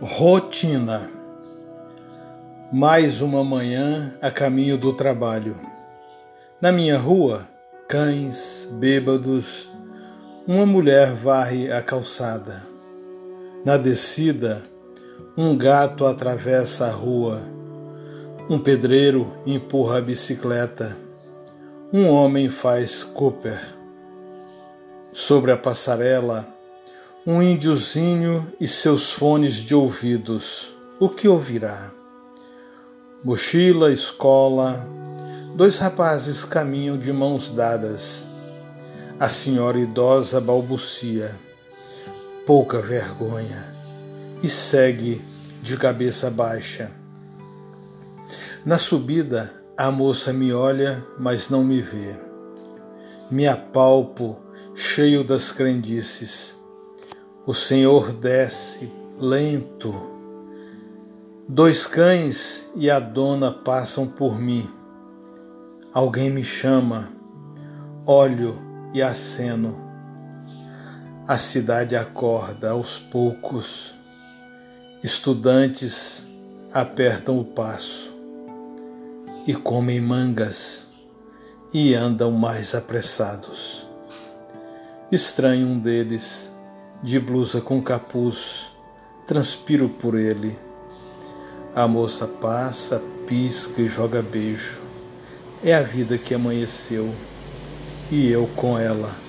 Rotina. Mais uma manhã a caminho do trabalho. Na minha rua, cães, bêbados, uma mulher varre a calçada. Na descida, um gato atravessa a rua. Um pedreiro empurra a bicicleta. Um homem faz Cooper. Sobre a passarela, um índiozinho e seus fones de ouvidos, o que ouvirá? Mochila, escola, dois rapazes caminham de mãos dadas. A senhora idosa balbucia, pouca vergonha, e segue de cabeça baixa. Na subida, a moça me olha, mas não me vê. Me apalpo, cheio das crendices o Senhor desce lento. Dois cães e a dona passam por mim. Alguém me chama, olho e aceno. A cidade acorda aos poucos. Estudantes apertam o passo e comem mangas e andam mais apressados. Estranho um deles de blusa com capuz, transpiro por ele. A moça passa, pisca e joga beijo. É a vida que amanheceu e eu com ela.